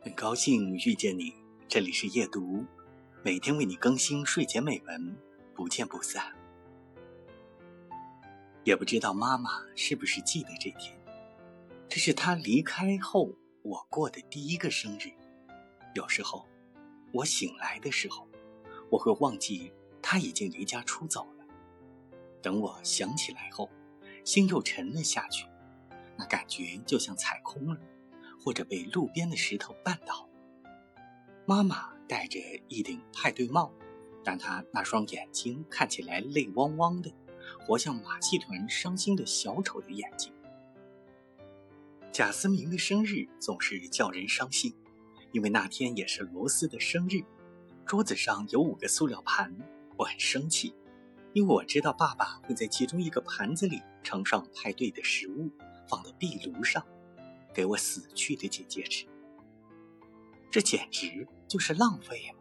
很高兴遇见你，这里是夜读，每天为你更新睡前美文，不见不散。也不知道妈妈是不是记得这天，这是她离开后我过的第一个生日。有时候，我醒来的时候，我会忘记她已经离家出走了。等我想起来后，心又沉了下去，那感觉就像踩空了。或者被路边的石头绊倒。妈妈戴着一顶派对帽，但她那双眼睛看起来泪汪汪的，活像马戏团伤心的小丑的眼睛。贾思明的生日总是叫人伤心，因为那天也是罗斯的生日。桌子上有五个塑料盘，我很生气，因为我知道爸爸会在其中一个盘子里盛上派对的食物，放到壁炉上。给我死去的姐姐吃，这简直就是浪费呀！